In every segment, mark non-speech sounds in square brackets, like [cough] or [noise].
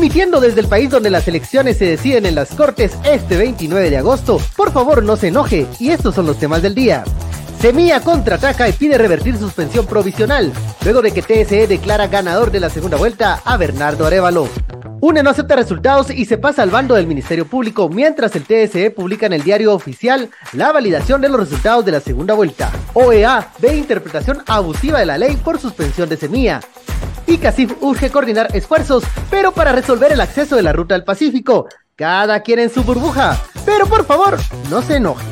Emitiendo desde el país donde las elecciones se deciden en las Cortes este 29 de agosto. Por favor, no se enoje. Y estos son los temas del día. Semilla contraataca y pide revertir suspensión provisional, luego de que TSE declara ganador de la segunda vuelta a Bernardo Arevalo. UNE no acepta resultados y se pasa al bando del Ministerio Público, mientras el TSE publica en el diario oficial la validación de los resultados de la segunda vuelta. OEA ve interpretación abusiva de la ley por suspensión de semilla y CACIF urge coordinar esfuerzos, pero para resolver el acceso de la ruta al Pacífico. Cada quien en su burbuja, pero por favor, no se enojen.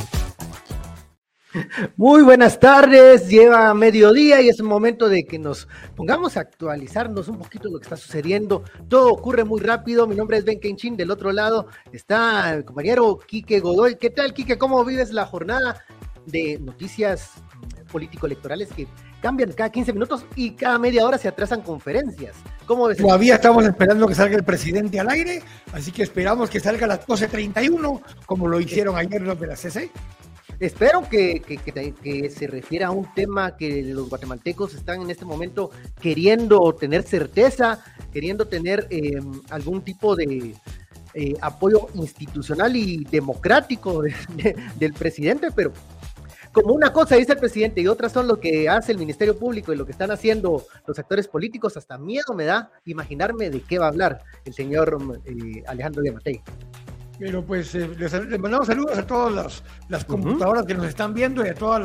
Muy buenas tardes, lleva mediodía y es momento de que nos pongamos a actualizarnos un poquito lo que está sucediendo. Todo ocurre muy rápido. Mi nombre es Ben Kenchin, del otro lado está el compañero Quique Godoy. ¿Qué tal, Quique? ¿Cómo vives la jornada de noticias político-electorales que cambian cada 15 minutos y cada media hora se atrasan conferencias. ¿Cómo Todavía estamos esperando que salga el presidente al aire, así que esperamos que salga a las 12.31, como lo hicieron ayer los de la CC. Espero que, que, se refiera a un tema que los guatemaltecos están en este momento queriendo tener certeza, queriendo tener em, algún tipo de eh, apoyo institucional y democrático [laughs] del presidente, pero como una cosa dice el presidente y otra son lo que hace el Ministerio Público y lo que están haciendo los actores políticos, hasta miedo me da imaginarme de qué va a hablar el señor eh, Alejandro Diamatei. Pero pues eh, les, mandamos saludos a todas las, computadoras que nos están viendo y a todos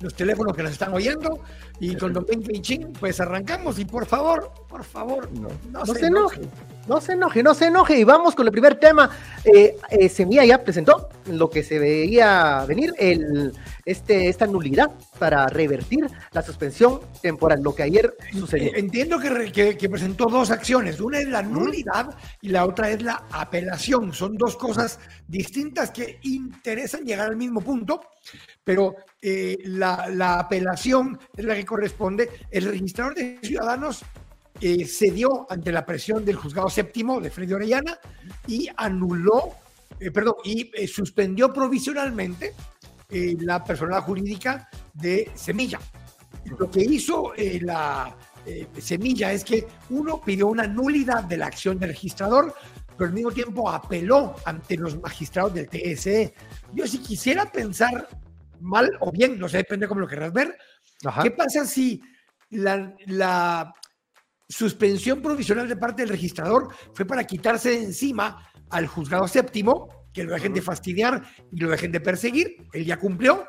los teléfonos que nos están oyendo. Y con Don Ben Ching, pues arrancamos y por favor, por favor, no, se, enoje. No se enoje, no se enoje. Y vamos con el primer tema. Eh, eh, Semilla ya presentó lo que se veía venir, el, este, esta nulidad para revertir la suspensión temporal, lo que ayer sucedió. Eh, entiendo que, que, presentó dos acciones. Una es la nulidad y la otra es la apelación. Son dos cosas distintas que interesan llegar al mismo punto, pero la, la apelación es la que corresponde. El registrador de ciudadanos eh, cedió ante la presión del juzgado séptimo de Freddy Orellana y anuló, eh, perdón, y eh, suspendió provisionalmente la personalidad jurídica de Semilla. Lo que hizo la Semilla es que uno pidió una nulidad de la acción del registrador, pero al mismo tiempo apeló ante los magistrados del TSE. Yo si quisiera pensar mal o bien, no sé, depende cómo lo querrás ver, ¿qué pasa si la, la suspensión provisional de parte del registrador fue para quitarse de encima al juzgado séptimo, que lo dejen de fastidiar y lo dejen de perseguir. Él ya cumplió.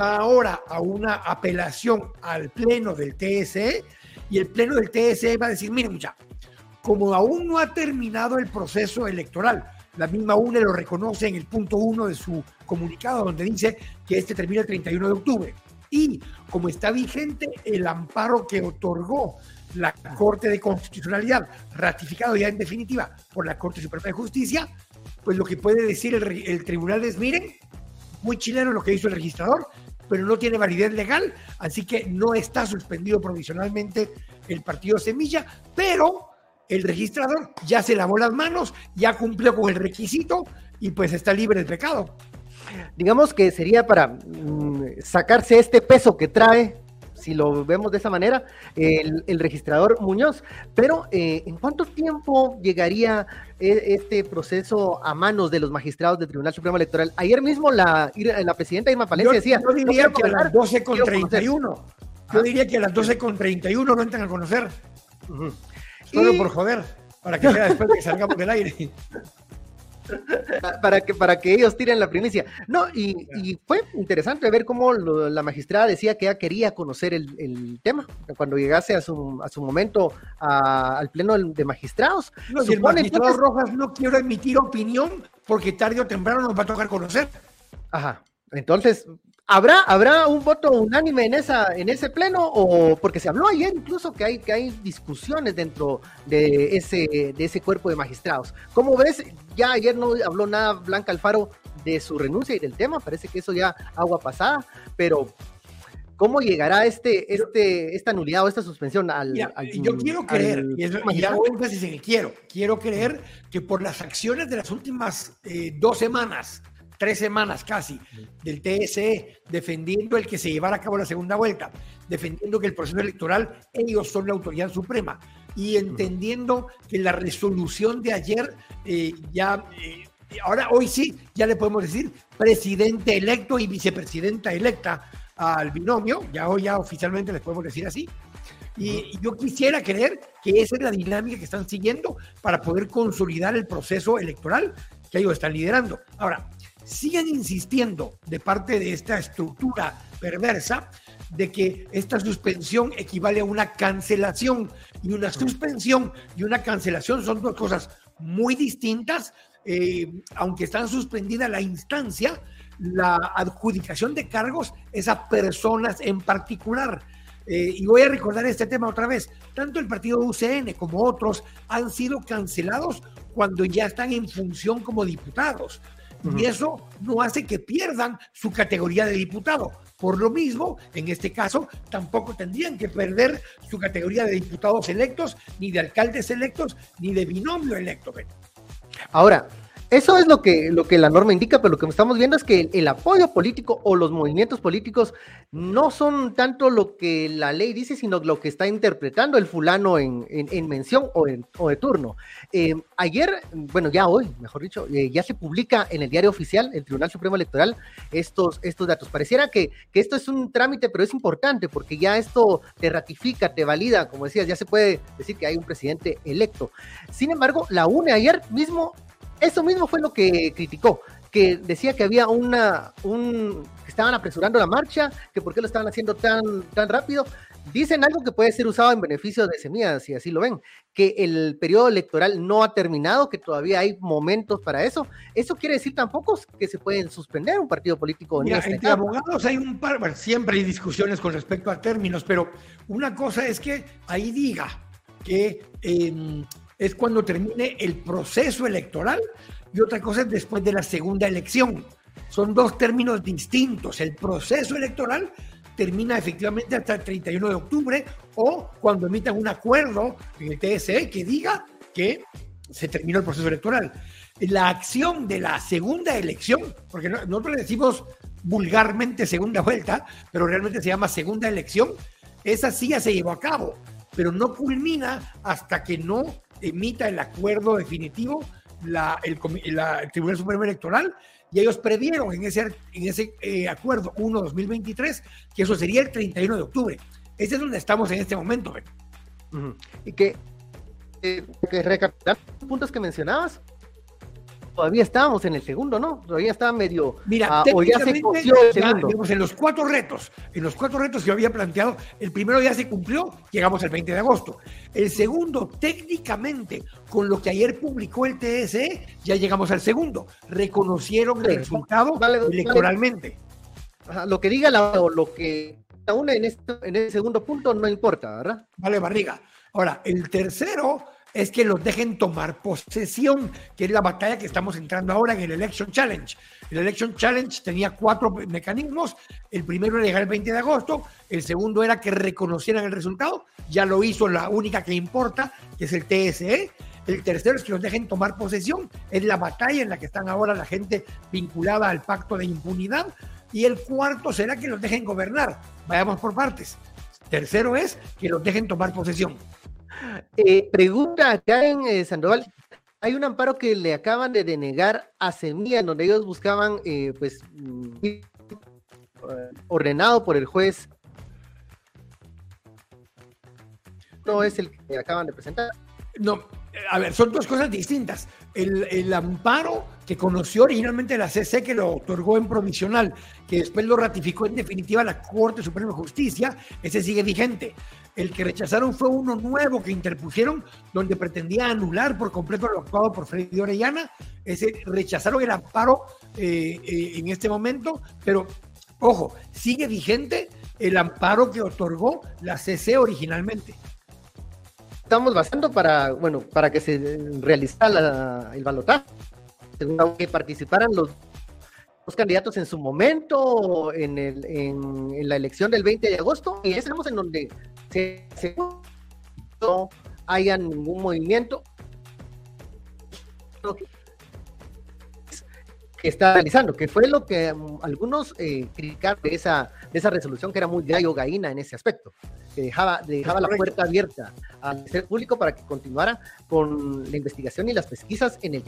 Va ahora a una apelación al pleno del TSE y el pleno del TSE va a decir, miren ya, como aún no ha terminado el proceso electoral, la misma UNE lo reconoce en el punto uno de su comunicado donde dice que este termina el 31 de octubre. Y como está vigente el amparo que otorgó la Corte de Constitucionalidad, ratificado ya en definitiva por la Corte Suprema de Justicia, pues lo que puede decir el, tribunal es, miren, muy chileno lo que hizo el registrador, pero no tiene validez legal, así que no está suspendido provisionalmente el partido Semilla, pero el registrador ya se lavó las manos, ya cumplió con el requisito y pues está libre del pecado. Digamos que sería para mm, sacarse este peso que trae si lo vemos de esa manera, el, registrador Muñoz. Pero, eh, ¿en cuánto tiempo llegaría eh, este proceso a manos de los magistrados del Tribunal Supremo Electoral? Ayer mismo la, la presidenta Irma Palencia decía... Yo diría que a las 12.31. Yo diría que a las 12.31 no entran a conocer. Solo por joder, para que sea después de que salgamos del aire. [laughs] para que para que ellos tiren la primicia. No, y, fue interesante ver cómo la magistrada decía que ella quería conocer el, tema cuando llegase a su, a su momento al pleno de magistrados. No, si el magistrado Rojas no quiere emitir opinión porque tarde o temprano nos va a tocar conocer. Ajá. Entonces, ¿Habrá, ¿Habrá un voto unánime en, esa, en ese pleno? O porque se habló ayer incluso que hay, que hay discusiones dentro de ese, de ese cuerpo de magistrados. ¿Cómo ves? Ya ayer no habló nada Blanca Alfaro de su renuncia y del tema, parece que eso ya agua pasada, pero ¿cómo llegará este, este, esta nulidad o esta suspensión al, Yo quiero creer, y, hago énfasis en quiero, quiero creer que por las acciones de las últimas eh, dos semanas, tres semanas casi del TSE defendiendo el que se llevara a cabo la segunda vuelta, defendiendo que el proceso electoral ellos son la autoridad suprema y entendiendo que la resolución de ayer eh, ya, eh, ahora hoy sí, ya le podemos decir presidente electo y vicepresidenta electa al binomio, ya hoy ya oficialmente les podemos decir así. Y yo quisiera creer que esa es la dinámica que están siguiendo para poder consolidar el proceso electoral que ellos están liderando. Ahora, siguen insistiendo de parte de esta estructura perversa de que esta suspensión equivale a una cancelación y una suspensión y una cancelación son dos cosas muy distintas, eh, aunque están suspendida la instancia, la adjudicación de cargos es a personas en particular. Eh, y voy a recordar este tema otra vez. Tanto el partido UCN como otros han sido cancelados cuando ya están en función como diputados. Y eso no hace que pierdan su categoría de diputado. Por lo mismo, en este caso, tampoco tendrían que perder su categoría de diputados electos, ni de alcaldes electos, ni de binomio electo. Ahora, eso es lo que, lo que la norma indica, pero lo que estamos viendo es que el, apoyo político o los movimientos políticos no son tanto lo que la ley dice, sino lo que está interpretando el fulano en, en, mención o, en, o de turno. Eh, ayer, bueno, ya hoy, mejor dicho, eh, ya se publica en el diario oficial, el Tribunal Supremo Electoral, estos, estos datos. Pareciera que, que esto es un trámite, pero es importante porque ya esto te ratifica, te valida, como decías, ya se puede decir que hay un presidente electo. Sin embargo, la UNE ayer mismo eso mismo fue lo que criticó, que decía que había una, un, que estaban apresurando la marcha, que por qué lo estaban haciendo tan, tan rápido. Dicen algo que puede ser usado en beneficio de semillas, si así lo ven, que el periodo electoral no ha terminado, que todavía hay momentos para eso. Eso quiere decir tampoco que se pueden suspender un partido político. Mira, este entre abogados hay un par, bueno, siempre hay discusiones con respecto a términos, pero una cosa es que ahí diga que eh, es cuando termine el proceso electoral y otra cosa es después de la segunda elección. Son dos términos distintos. El proceso electoral termina efectivamente hasta el 31 de octubre o cuando emitan un acuerdo en el TSE que diga que se terminó el proceso electoral. La acción de la segunda elección, porque nosotros le decimos vulgarmente segunda vuelta, pero realmente se llama segunda elección, esa sí ya se llevó a cabo, pero no culmina hasta que no emita el acuerdo definitivo la, el, Tribunal Supremo Electoral y ellos previeron en ese, en ese eh, acuerdo 1-2023 que eso sería el 31 de octubre. Ese es donde estamos en este momento. Y que, eh, que recapitular puntos que mencionabas, todavía estábamos en el segundo, ¿no? Todavía estaba medio. Mira, uh, ya se el segundo. en los cuatro retos, en los cuatro retos que yo había planteado, el primero ya se cumplió, llegamos al 20 de agosto. El segundo, técnicamente, con lo que ayer publicó el TSE, ya llegamos al segundo. Reconocieron el resultado electoralmente. lo que diga la, o lo que una en, este, en el segundo punto no importa, ¿verdad? Vale, barriga. Ahora, el tercero es que los dejen tomar posesión, que es la batalla que estamos entrando ahora en el Election Challenge. El Election Challenge tenía cuatro mecanismos. El primero era llegar el 20 de agosto, el segundo era que reconocieran el resultado, ya lo hizo la única que importa, que es el TSE. El tercero es que los dejen tomar posesión, es la batalla en la que están ahora la gente vinculada al pacto de impunidad. Y el cuarto será que los dejen gobernar. Vayamos por partes. Tercero es que los dejen tomar posesión. Eh, pregunta acá en eh, Sandoval, hay un amparo que le acaban de denegar a Semilla, donde ellos buscaban, eh, pues, mm, ordenado por el juez. No es el que acaban de presentar. No, a ver, son dos cosas distintas. El, amparo que conoció originalmente la CC, que lo otorgó en provisional, que después lo ratificó en definitiva la Corte Suprema de Justicia, ese sigue vigente. El que rechazaron fue uno nuevo que interpusieron, donde pretendía anular por completo lo actuado por Freddy Orellana. Ese rechazaron el amparo eh, eh, en este momento, pero ojo, sigue vigente el amparo que otorgó la CC originalmente estamos basando para, bueno, para que se realizara el balotaje, que participaran los, los candidatos en su momento en, el, en, la elección del 20 de agosto, y estamos en donde se, no haya ningún movimiento que está realizando, que fue lo que um, algunos eh, criticaron de esa, de esa resolución que era muy gallo gallina en ese aspecto. Que dejaba, dejaba la puerta abierta al ser público para que continuara con la investigación y las pesquisas en el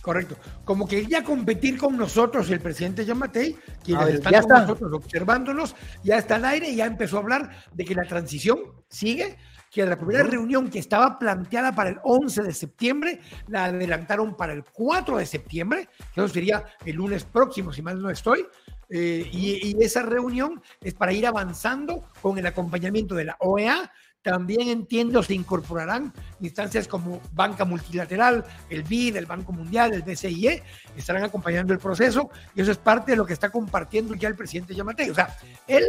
Correcto. Como que ya competir con nosotros, el presidente Yamatei, quienes están con nosotros observándonos, ya está al aire, ya empezó a hablar de que la transición sigue, que la primera reunión que estaba planteada para el 11 de septiembre, la adelantaron para el 4 de septiembre, que eso sería el lunes próximo, si mal no estoy, eh, y, y, esa reunión es para ir avanzando con el acompañamiento de la OEA, también entiendo se incorporarán instancias como Banca Multilateral, el BID, el Banco Mundial, el BCIE, estarán acompañando el proceso y eso es parte de lo que está compartiendo ya el presidente Yamatei. O sea, él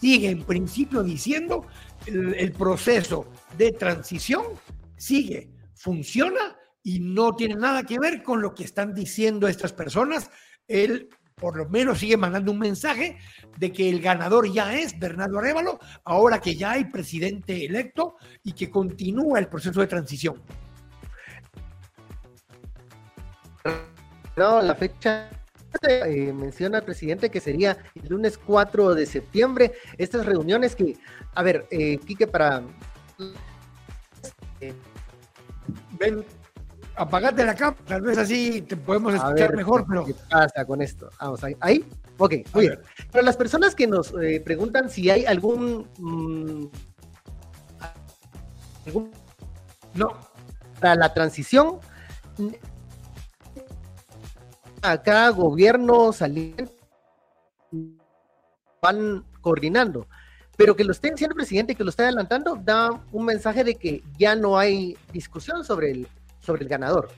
sigue en principio diciendo el, el proceso de transición sigue, funciona y no tiene nada que ver con lo que están diciendo estas personas. Él por lo menos sigue mandando un mensaje de que el ganador ya es Bernardo Arevalo, ahora que ya hay presidente electo y que continúa el proceso de transición. No, la fecha eh, menciona el presidente que sería el lunes 4 de septiembre. Estas reuniones que, a ver, eh, Quique, para... Eh, Ven, apagate la cámara, tal vez así te podemos escuchar mejor, pero... ¿Qué pasa con esto? Vamos, ahí. ¿Ahí? Ok, muy bien. Para las personas que nos eh, preguntan si hay algún... Mmm, algún... No. Para la transición, acá gobierno saliente van coordinando pero que lo esté diciendo el presidente, que lo esté adelantando, da un mensaje de que ya no hay discusión sobre el, sobre el ganador.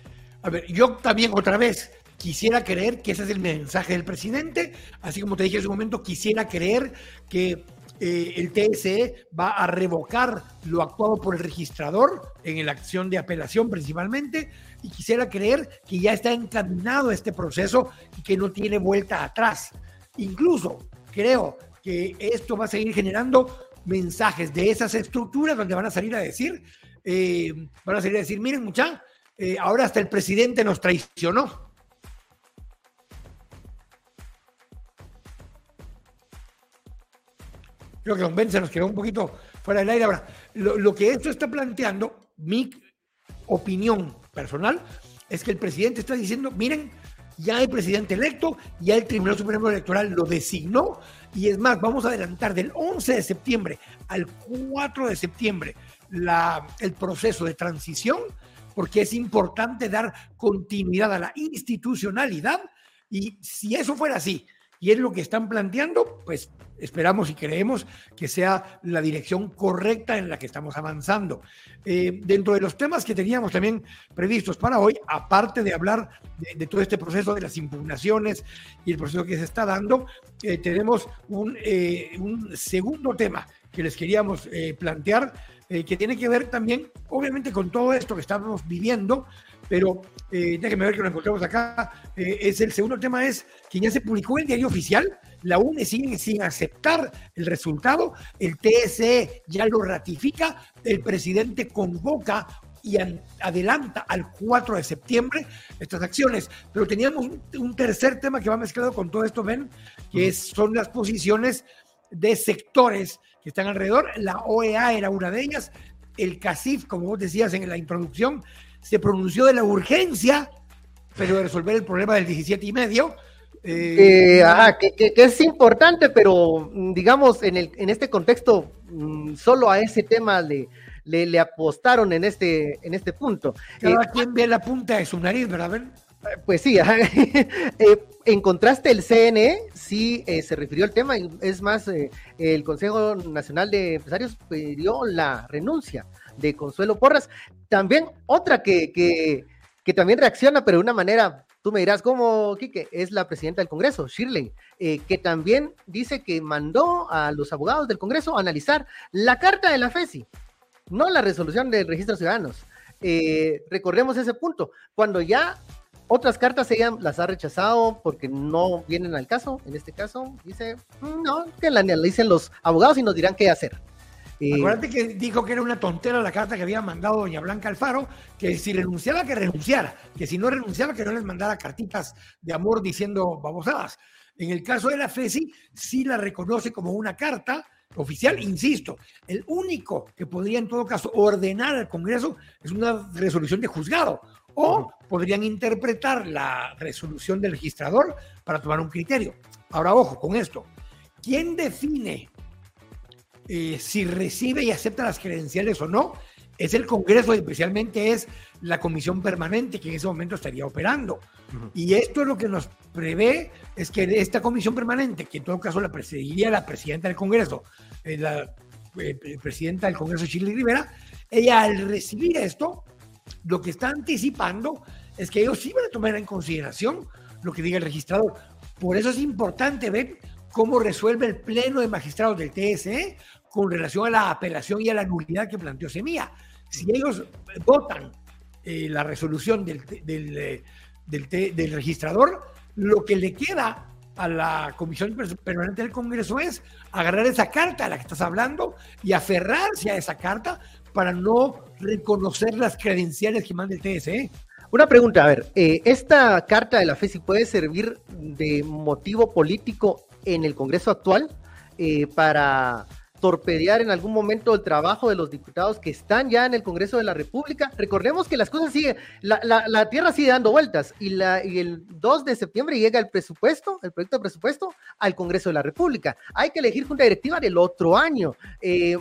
A ver, yo también otra vez quisiera creer que ese es el mensaje del presidente, así como te dije en su momento, quisiera creer que eh, el TSE va a revocar lo actuado por el registrador en la acción de apelación principalmente, y quisiera creer que ya está encaminado este proceso y que no tiene vuelta atrás. Incluso creo que esto va a seguir generando mensajes de esas estructuras donde van a salir a decir, eh, van a salir a decir, miren mucha, eh, ahora hasta el presidente nos traicionó. Creo que Don Ben se nos quedó un poquito fuera del aire. Ahora, lo, que esto está planteando, mi opinión personal, es que el presidente está diciendo, miren, ya hay presidente electo, ya el Tribunal Supremo Electoral lo designó, y es más, vamos a adelantar del 11 de septiembre al 4 de septiembre el proceso de transición porque es importante dar continuidad a la institucionalidad y si eso fuera así y es lo que están planteando, pues esperamos y creemos que sea la dirección correcta en la que estamos avanzando. Eh, dentro de los temas que teníamos también previstos para hoy, aparte de hablar de, todo este proceso de las impugnaciones y el proceso que se está dando, eh, tenemos un, eh, un, segundo tema que les queríamos plantear eh, que tiene que ver también, obviamente, con todo esto que estamos viviendo, pero eh, déjenme ver que lo encontramos acá. Eh, es el segundo tema es que ya se publicó en el diario oficial, la UNE sigue sin aceptar el resultado, el TSE ya lo ratifica, el presidente convoca y adelanta al 4 de septiembre estas acciones. Pero teníamos un, tercer tema que va mezclado con todo esto, ven, que son las posiciones de sectores que están alrededor. La OEA era una de ellas. El CACIF, como vos decías en la introducción, se pronunció de la urgencia, pero de resolver el problema del 17 y medio. Eh, que, es importante, pero mm, digamos, en, el, en este contexto, mm, solo a ese tema le, le, apostaron en este, en este punto. Cada eh, quien ve la punta de su nariz, ¿verdad? Pues sí, [laughs] eh, en contraste el CNE sí eh, se refirió al tema, es más, eh, el Consejo Nacional de Empresarios pidió la renuncia de Consuelo Porras. También otra que, que, que también reacciona, pero de una manera, tú me dirás, ¿cómo, Quique? Es la presidenta del Congreso, Shirley, que también dice que mandó a los abogados del Congreso a analizar la carta de la FESI, no la resolución del registro de ciudadanos. recordemos ese punto, cuando ya otras cartas ella las ha rechazado porque no vienen al caso. En este caso, dice, mm, no, que la analicen los abogados y nos dirán qué hacer. Acuérdate que dijo que era una tontera la carta que había mandado doña Blanca Alfaro, que si renunciaba, que renunciara, que si no renunciaba, que no les mandara cartitas de amor diciendo babosadas. En el caso de la FESI, sí la reconoce como una carta oficial, insisto, el único que podría en todo caso ordenar al Congreso es una resolución de juzgado o podrían interpretar la resolución del registrador para tomar un criterio. Ahora, ojo con esto. ¿Quién define eh, si recibe y acepta las credenciales o no? Es el Congreso, especialmente es la comisión permanente que en ese momento estaría operando. Y esto es lo que nos prevé, es que esta comisión permanente, que en todo caso la presidiría la presidenta del Congreso, eh, la eh, presidenta del Congreso, Chile Rivera, ella al recibir esto, lo que está anticipando es que ellos sí van a tomar en consideración lo que diga el registrador. Por eso es importante ver cómo resuelve el Pleno de Magistrados del TSE con relación a la apelación y a la nulidad que planteó Semilla. Si ellos votan eh, la resolución del, del, del, registrador, lo que le queda a la Comisión Permanente del Congreso es agarrar esa carta a la que estás hablando y aferrarse a esa carta para no reconocer las credenciales que manda el TSE. Una pregunta, a ver, eh, ¿esta carta de la FESI puede servir de motivo político en el Congreso actual eh, para torpedear en algún momento el trabajo de los diputados que están ya en el Congreso de la República. Recordemos que las cosas siguen, la, la, tierra sigue dando vueltas y, la, y el 2 de septiembre llega el presupuesto, el proyecto de presupuesto al Congreso de la República. Hay que elegir junta directiva del otro año. Eh,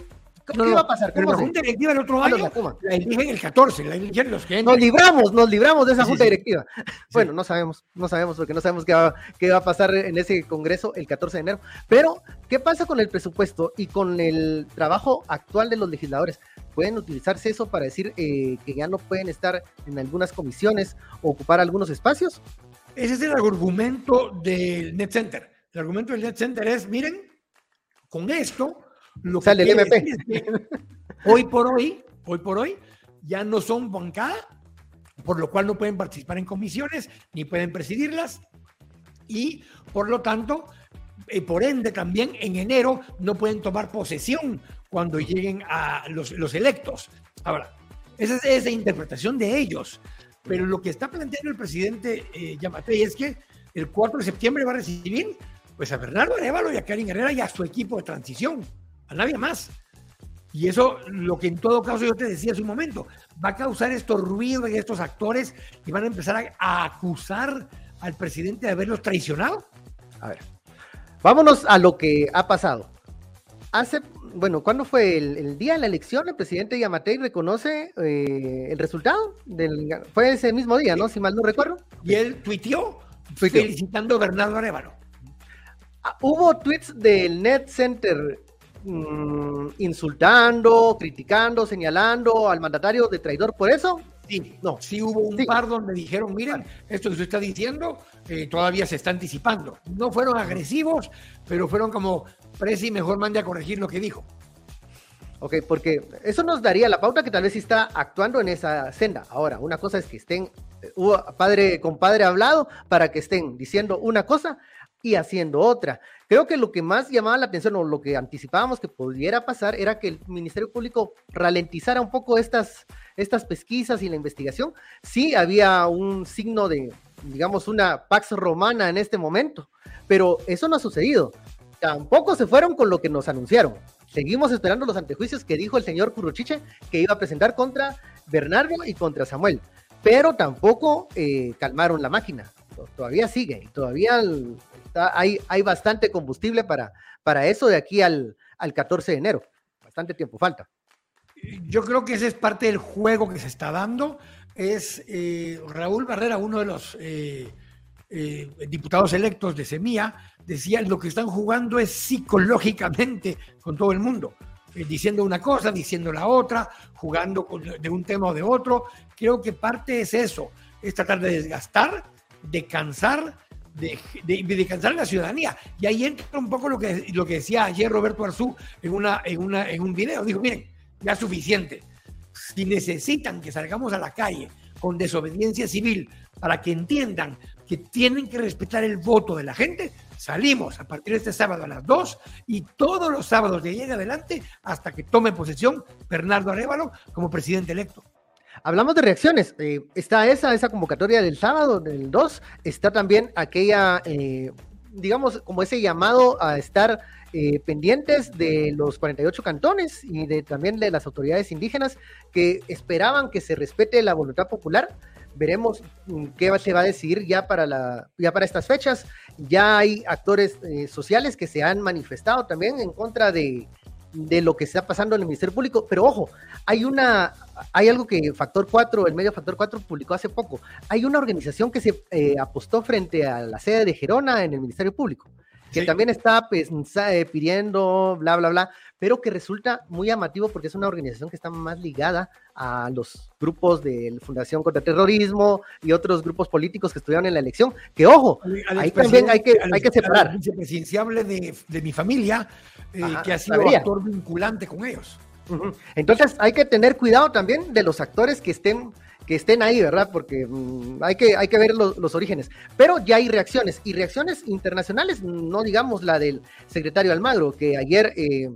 ¿Qué va a pasar? Pero la junta directiva del otro año la eligen el 14, la eligen los que Nos libramos, nos libramos de esa junta directiva. Bueno, no sabemos, no sabemos porque no sabemos qué va, qué va a pasar en ese congreso el 14 de enero. Pero, ¿qué pasa con el presupuesto y con el trabajo actual de los legisladores? ¿Pueden utilizarse eso para decir eh, que ya no pueden estar en algunas comisiones o ocupar algunos espacios? Ese es el argumento del Net Center. El argumento del Net Center es, miren, con esto lo Sale el MP. hoy por hoy, hoy por hoy, ya no son bancada, por lo cual no pueden participar en comisiones ni pueden presidirlas y por lo tanto, eh, por ende también en enero no pueden tomar posesión cuando lleguen a los, los electos. Ahora, esa es esa interpretación de ellos, pero lo que está planteando el presidente eh, Yamatei es que el 4 de septiembre va a recibir pues a Bernardo Arevalo y a Karin Herrera y a su equipo de transición a nadie más. Y eso, lo que en todo caso yo te decía hace un momento, va a causar estos ruidos de estos actores y van a empezar a, acusar al presidente de haberlos traicionado. A ver, vámonos a lo que ha pasado. Hace, bueno, ¿cuándo fue el, día de la elección? El presidente Yamatei reconoce eh, el resultado. Del, fue ese mismo día, ¿no? Si mal no recuerdo. Y él tuiteó, felicitando a Bernardo Arevalo. Ah, hubo tweets del Net Center Mm, insultando, criticando, señalando al mandatario de traidor por eso? Sí, no, sí hubo un par donde dijeron, miren, esto que usted está diciendo eh, todavía se está anticipando. No fueron agresivos, pero fueron como, Presi, mejor mande a corregir lo que dijo. Ok, porque eso nos daría la pauta que tal vez sí está actuando en esa senda. Ahora, una cosa es que estén, eh, padre con padre hablado para que estén diciendo una cosa y haciendo otra. Creo que lo que más llamaba la atención o lo que anticipábamos que pudiera pasar era que el Ministerio Público ralentizara un poco estas, estas pesquisas y la investigación. Sí había un signo de, digamos, una Pax Romana en este momento, pero eso no ha sucedido. Tampoco se fueron con lo que nos anunciaron. Seguimos esperando los antejuicios que dijo el señor Curruchiche que iba a presentar contra Bernardo y contra Samuel, pero tampoco eh, calmaron la máquina. Todavía sigue y hay, hay bastante combustible para, para eso de aquí al, al 14 de enero. Bastante tiempo falta. Yo creo que ese es parte del juego que se está dando. Es eh, Raúl Barrera, uno de los eh, eh, diputados electos de Semilla, decía lo que están jugando es psicológicamente con todo el mundo, diciendo una cosa, diciendo la otra, jugando de un tema o de otro. Creo que parte es eso, es tratar de desgastar, de cansar de, de, cansar a la ciudadanía. Y ahí entra un poco lo que, lo que decía ayer Roberto Arzú en, una, en, una, en un video. Dijo, miren, ya es suficiente. Si necesitan que salgamos a la calle con desobediencia civil para que entiendan que tienen que respetar el voto de la gente, salimos a partir de este sábado a las 2 y todos los sábados de ahí en adelante hasta que tome posesión Bernardo Arevalo como presidente electo. Hablamos de reacciones. Eh, está esa, esa convocatoria del sábado, del 2. Está también aquella, eh, digamos, como ese llamado a estar eh, pendientes de los 48 cantones y de, también de las autoridades indígenas que esperaban que se respete la voluntad popular. Veremos mm, qué se va a decidir ya para, la, ya para estas fechas. Ya hay actores eh, sociales que se han manifestado también en contra de, de lo que está pasando en el Ministerio Público. Pero ojo, hay una, hay algo que Factor 4, el medio Factor 4 publicó hace poco. Hay una organización que se eh, apostó frente a la sede de Gerona en el Ministerio Público que también está pues, eh, pidiendo, bla, bla, bla, pero que resulta muy llamativo porque es una organización que está más ligada a los grupos de la Fundación contra el Terrorismo y otros grupos políticos que estuvieron en la elección, que ojo, ahí también hay que, hay que separar. Vicepresidenciable de, de mi familia, eh, que ha sido actor vinculante con ellos. Entonces hay que tener cuidado también de los actores que estén que estén ahí, ¿verdad? Porque mm, hay, que, hay que ver los, orígenes. Pero ya hay reacciones, y reacciones internacionales, no digamos la del secretario Almagro, que ayer, eh,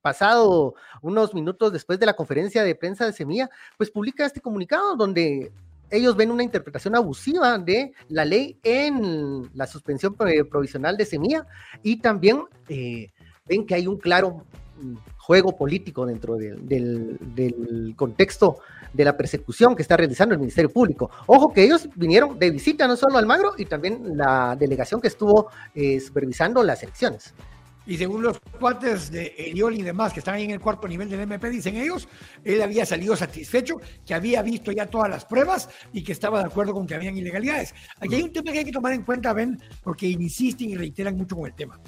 pasado unos minutos después de la conferencia de prensa de Semilla, pues publica este comunicado donde ellos ven una interpretación abusiva de la ley en la suspensión provisional de Semilla y también eh, ven que hay un claro mm, juego político dentro del, del contexto de la persecución que está realizando el Ministerio Público. Ojo que ellos vinieron de visita no solo al Magro y también la delegación que estuvo eh, supervisando las elecciones. Y según los cuates de Eliol y demás que están ahí en el cuarto nivel del MP, dicen ellos, él había salido satisfecho, que había visto ya todas las pruebas y que estaba de acuerdo con que habían ilegalidades. Aquí hay un tema que hay que tomar en cuenta, Ben, porque insisten y reiteran mucho con el tema.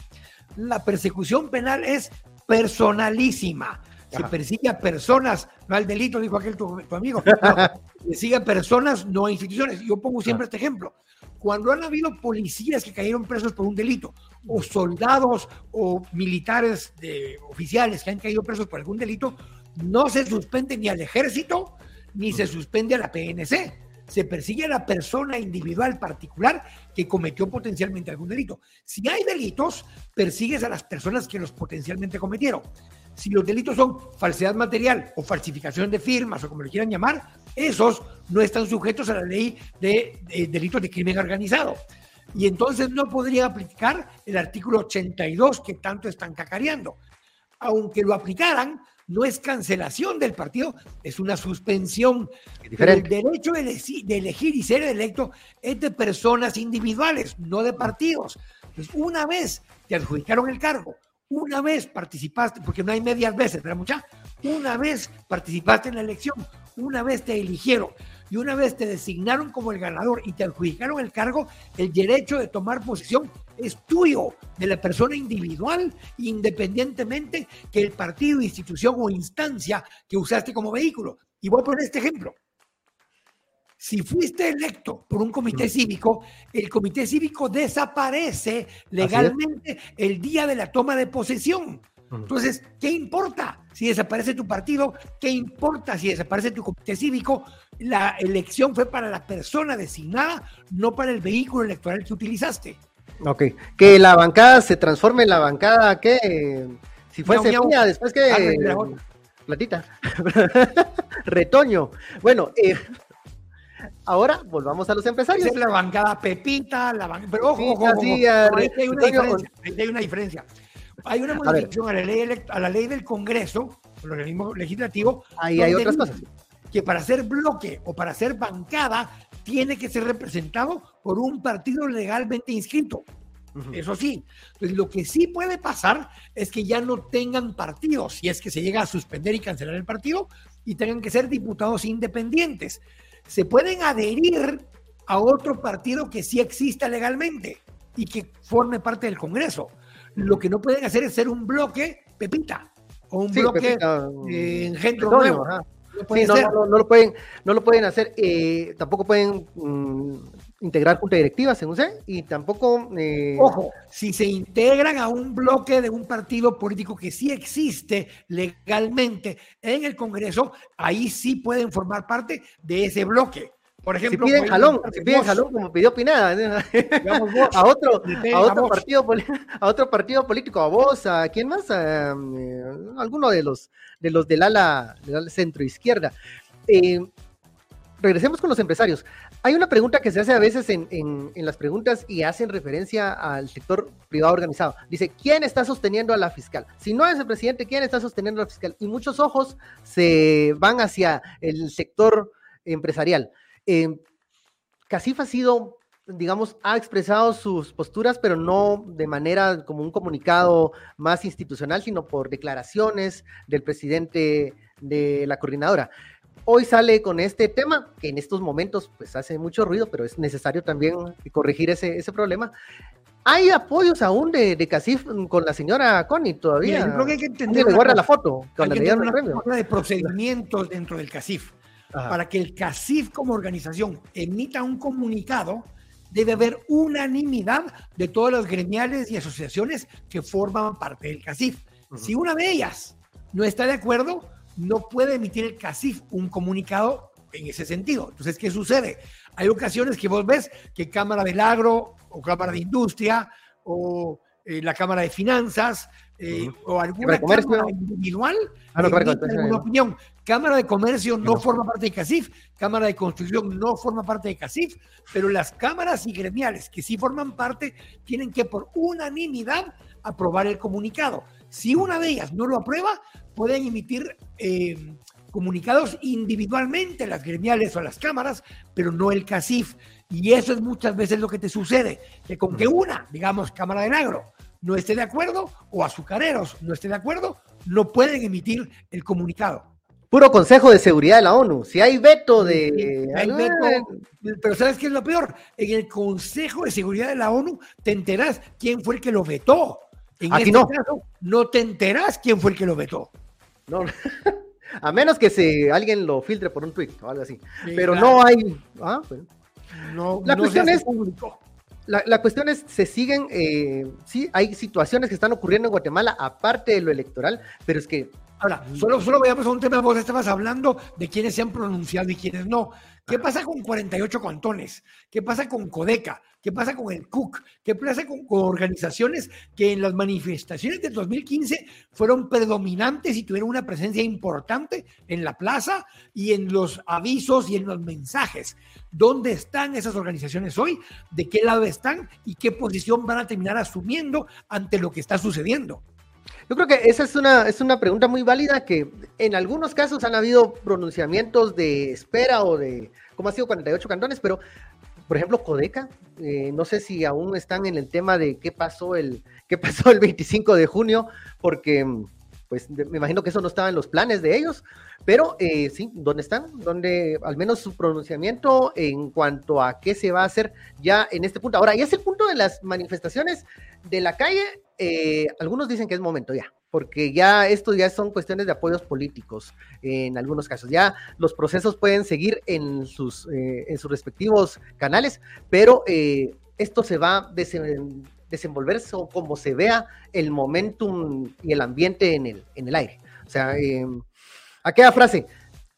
La persecución penal es personalísima se persigue a personas, no al delito, dijo aquel tu, amigo, [laughs] se persigue a personas, no a instituciones. Yo pongo siempre este ejemplo. Cuando han habido policías que cayeron presos por un delito, o soldados o militares de, oficiales que han caído presos por algún delito, no se suspende ni al ejército, ni se suspende a la PNC. Se persigue a la persona individual particular que cometió potencialmente algún delito. Si hay delitos, persigues a las personas que los potencialmente cometieron. Si los delitos son falsedad material o falsificación de firmas o como le quieran llamar, esos no están sujetos a la ley de, delitos de crimen organizado. Y entonces no podría aplicar el artículo 82 que tanto están cacareando. Aunque lo aplicaran, no es cancelación del partido, es una suspensión. El derecho de elegir, de elegir, y ser electo es de personas individuales, no de partidos. Entonces, una vez te adjudicaron el cargo, una vez participaste, porque no hay medias veces, ¿verdad, mucha? Una vez participaste en la elección, una vez te eligieron y una vez te designaron como el ganador y te adjudicaron el cargo, el derecho de tomar posición es tuyo, de la persona individual, independientemente que el partido, institución o instancia que usaste como vehículo. Y voy a poner este ejemplo. Si fuiste electo por un comité cívico, el comité cívico desaparece legalmente el día de la toma de posesión. Entonces, ¿qué importa si desaparece tu partido? ¿Qué importa si desaparece tu comité cívico? La elección fue para la persona designada, no para el vehículo electoral que utilizaste. Ok, que la bancada se transforme en la bancada que si fuese mía, después que platita, [laughs] retoño. Bueno, eh, Ahora volvamos a los empresarios. Es la bancada Pepita, la bancada. Pero ojo, ojo, ojo, hay una diferencia. hay una diferencia. Hay una modificación a, la ley, a la ley del Congreso, el organismo legislativo. Ahí hay otras cosas. Que para ser bloque o para ser bancada tiene que ser representado por un partido legalmente inscrito. Eso sí. Entonces, lo que sí puede pasar es que ya no tengan partidos, si es que se llega a suspender y cancelar el partido, y tengan que ser diputados independientes se pueden adherir a otro partido que sí exista legalmente y que forme parte del Congreso. Lo que no pueden hacer es ser un bloque Pepita o un bloque eh, engendro nuevo. No, no, no, lo pueden, no lo pueden hacer, eh, tampoco pueden mm, integrar junta directiva, según sé, y tampoco... Eh, Ojo, si se integran a un bloque de un partido político que sí existe legalmente en el Congreso, ahí sí pueden formar parte de ese bloque. Por ejemplo, si piden jalón, si piden jalón como pidió Pinada, [laughs] a otro, a otro partido, a otro partido político, a vos, a quién más, a, eh, alguno de los de los del ala, del ala centro izquierda. Eh, regresemos con los empresarios. Hay una pregunta que se hace a veces en, las preguntas y hacen referencia al sector privado organizado. Dice, ¿quién está sosteniendo a la fiscal? Si no es el presidente, ¿quién está sosteniendo a la fiscal? Y muchos ojos se van hacia el sector empresarial. Eh, Casif ha sido, digamos, ha expresado sus posturas, pero no de manera como un comunicado más institucional, sino por declaraciones del presidente de la coordinadora hoy sale con este tema, que en estos momentos pues hace mucho ruido, pero es necesario también corregir ese, ese problema. Hay apoyos aún de, de Casif con la señora Connie todavía. Mira, yo creo que hay que entender. Le guarda la foto hay que una de procedimientos dentro del CACIF. Ajá. Para que el CACIF como organización emita un comunicado, debe haber unanimidad de todas las gremiales y asociaciones que forman parte del CACIF. Ujú. Si una de ellas no está de acuerdo, no puede emitir el CACIF un comunicado en ese sentido. Entonces, ¿qué sucede? Hay ocasiones que vos ves que Cámara del Agro o Cámara de Industria o eh, la Cámara de Finanzas eh, o alguna cámara individual Ah, no, Cámara de emite Comercio, alguna no. opinión. Cámara de Comercio no No. forma parte de CACIF, Cámara de Construcción no forma parte de CACIF, pero las cámaras y gremiales que sí forman parte tienen que por unanimidad aprobar el comunicado. Si una de ellas no lo aprueba, pueden emitir eh, comunicados individualmente las gremiales o las cámaras, pero no el CACIF. Y eso es muchas veces lo que te sucede, que con que una, digamos, Cámara del Agro, no esté de acuerdo, o azucareros no esté de acuerdo, no pueden emitir el comunicado. Puro Consejo de Seguridad de la ONU. Si hay veto de... Hay Ah, veto, pero ¿sabes qué es lo peor? En el Consejo de Seguridad de la ONU te enterás quién fue el que lo vetó. En Aquí este no. caso, no te enterás quién fue el que lo vetó. no. [laughs] A menos que se, alguien lo filtre por un tweet o algo así. Sí, Pero claro. no hay... ah, bueno. No, La no cuestión es- público. La, la cuestión es, se siguen, eh, sí, hay situaciones que están ocurriendo en Guatemala, aparte de lo electoral, pero es que Ahora, solo, solo veamos a un tema, vos estabas hablando de quienes se han pronunciado y quienes no. ¿Qué pasa con 48 cantones? ¿Qué pasa con Codeca? ¿Qué pasa con el CUC? ¿Qué pasa con, con organizaciones que en las manifestaciones del 2015 fueron predominantes y tuvieron una presencia importante en la plaza y en los avisos y en los mensajes? ¿Dónde están esas organizaciones hoy? ¿De qué lado están? ¿Y qué posición van a terminar asumiendo ante lo que está sucediendo? Yo creo que esa es una, es una pregunta muy válida que en algunos casos han habido pronunciamientos de espera o de, ¿cómo ha sido 48 cantones? Pero, por ejemplo, Codeca, eh, no sé si aún están en el tema de qué pasó el, qué pasó el 25 de junio, porque pues me imagino que eso no estaba en los planes de ellos, pero eh, sí, ¿dónde están? ¿Dónde al menos su pronunciamiento en cuanto a qué se va a hacer ya en este punto? Ahora, ya es el punto de las manifestaciones de la calle, eh, algunos dicen que es momento ya, porque ya esto ya son cuestiones de apoyos políticos en algunos casos. Ya los procesos pueden seguir en sus, eh, en sus respectivos canales, pero eh, esto se va desenvolverse o como se vea el momentum y el ambiente en el, en el aire. O sea, eh, aquella frase,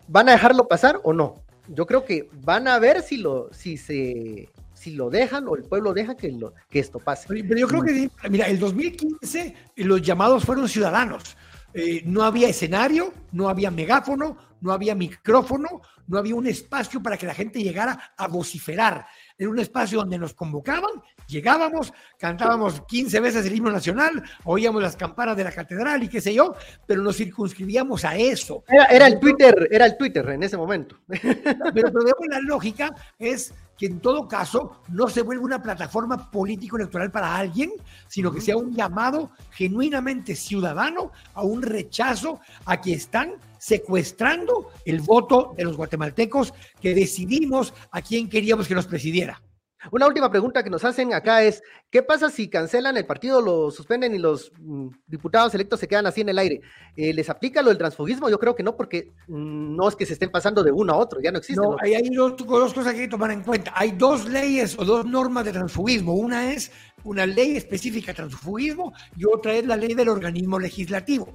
¿van a dejarlo pasar o no? Yo creo que van a ver si lo, si se, si lo dejan o el pueblo deja que, lo, que esto pase. Pero yo creo que, sí. mira, el 2015 eh, los llamados fueron ciudadanos. Eh, no había escenario, no había megáfono, no había micrófono, no había un espacio para que la gente llegara a vociferar. Era un espacio donde nos convocaban, llegábamos, cantábamos 15 veces el himno nacional, oíamos las campanas de la catedral y qué sé yo, pero nos circunscribíamos a eso. Era, era el Twitter, era el Twitter en ese momento. Pero, pero digamos, la lógica es que en todo caso no se vuelva una plataforma político-electoral para alguien, sino que sea un llamado genuinamente ciudadano a un rechazo a que están secuestrando el voto de los guatemaltecos que decidimos a quién queríamos que nos presidiera. Una última pregunta que nos hacen acá es, ¿qué pasa si cancelan el partido, lo suspenden y los mm, diputados electos se quedan así en el aire? Eh, ¿Les aplica lo del transfugismo? Yo creo que no, porque mm, no es que se estén pasando de uno a otro, ya no existe. No, ¿no? hay, hay dos, dos cosas que hay que tomar en cuenta. Hay dos leyes o dos normas de transfugismo. Una es una ley específica de transfugismo y otra es la ley del organismo legislativo.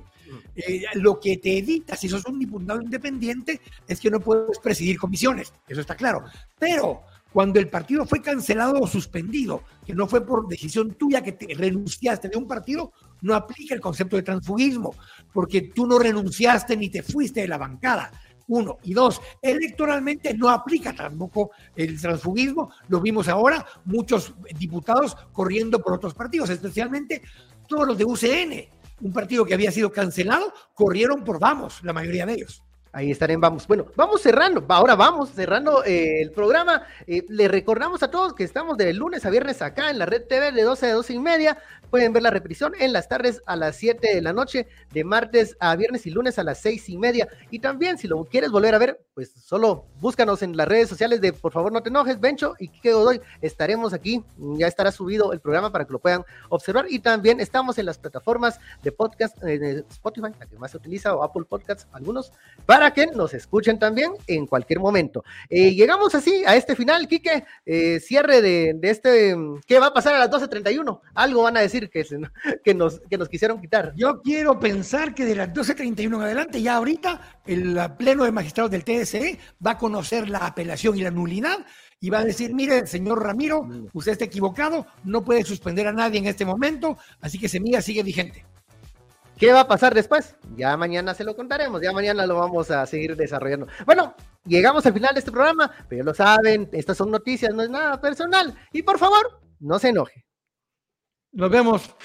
Eh, lo que te evita, si sos un diputado independiente, es que no puedes presidir comisiones. Eso está claro. Pero cuando el partido fue cancelado o suspendido, que no fue por decisión tuya que te renunciaste de un partido, no aplica el concepto de transfugismo, porque tú no renunciaste ni te fuiste de la bancada. Uno. Y dos, electoralmente no aplica tampoco el transfugismo. Lo vimos ahora, muchos diputados corriendo por otros partidos, especialmente todos los de UCN, un partido que había sido cancelado, corrieron por Vamos, la mayoría de ellos. Ahí estaremos, vamos. Bueno, vamos cerrando. Ahora vamos cerrando eh, el programa. Eh, le recordamos a todos que estamos de lunes a viernes acá en la Red TV de 12 a 12 y media. Pueden ver la repetición en las tardes a las 7 de la noche, de martes a viernes y lunes a las 6 y media. Y también, si lo quieres volver a ver, pues solo búscanos en las redes sociales de Por favor no te enojes, Bencho y Kike Godoy. Estaremos aquí. Ya estará subido el programa para que lo puedan observar. Y también estamos en las plataformas de podcast, eh, Spotify, la que más se utiliza, o Apple Podcasts, algunos, para que nos escuchen también en cualquier momento. Eh, llegamos así a este final, Quique, eh, cierre de, de, este, ¿qué va a pasar a las 12.31? Algo van a decir que, se, que, nos, que nos quisieron quitar. Yo quiero pensar que de las 12.31 en adelante, ya ahorita, el pleno de magistrados del TSE va a conocer la apelación y la nulidad y va a decir, mire, señor Ramiro, usted está equivocado, no puede suspender a nadie en este momento, así que Semilla sigue vigente. ¿Qué va a pasar después? Ya mañana se lo contaremos, ya mañana lo vamos a seguir desarrollando. Bueno, llegamos al final de este programa, pero lo saben, estas son noticias, no es nada personal. Y por favor, no se enoje. Nos vemos.